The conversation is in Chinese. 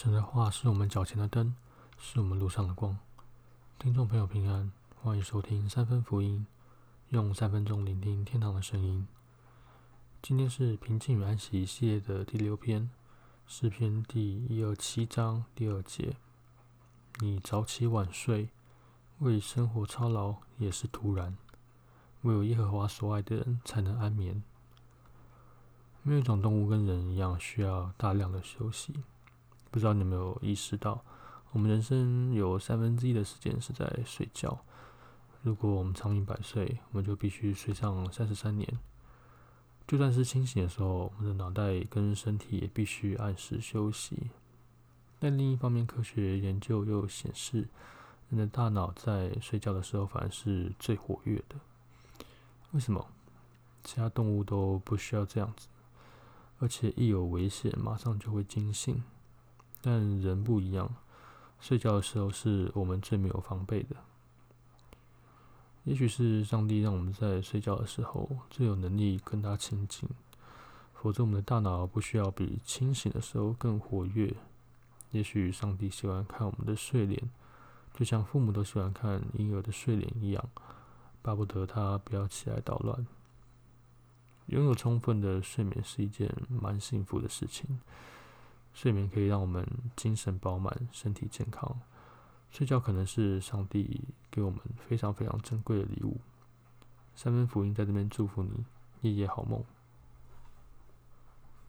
神的话是我们脚前的灯，是我们路上的光。听众朋友平安，欢迎收听三分福音，用三分钟聆听天堂的声音。今天是平静与安息系列的第六篇，诗篇第一二七章第二节。你早起晚睡，为生活操劳也是突然。唯有耶和华所爱的人才能安眠。没有一种动物跟人一样需要大量的休息。不知道你有没有意识到，我们人生有三分之一的时间是在睡觉。如果我们长命百岁，我们就必须睡上三十三年。就算是清醒的时候，我们的脑袋跟身体也必须按时休息。但另一方面，科学研究又显示，人的大脑在睡觉的时候反而是最活跃的。为什么？其他动物都不需要这样子，而且一有危险，马上就会惊醒。但人不一样，睡觉的时候是我们最没有防备的。也许是上帝让我们在睡觉的时候最有能力跟他亲近，否则我们的大脑不需要比清醒的时候更活跃。也许上帝喜欢看我们的睡脸，就像父母都喜欢看婴儿的睡脸一样。巴不得他不要起来捣乱。拥有充分的睡眠是一件蛮幸福的事情。睡眠可以让我们精神饱满、身体健康。睡觉可能是上帝给我们非常非常珍贵的礼物。三分福音在这边祝福你，夜夜好梦。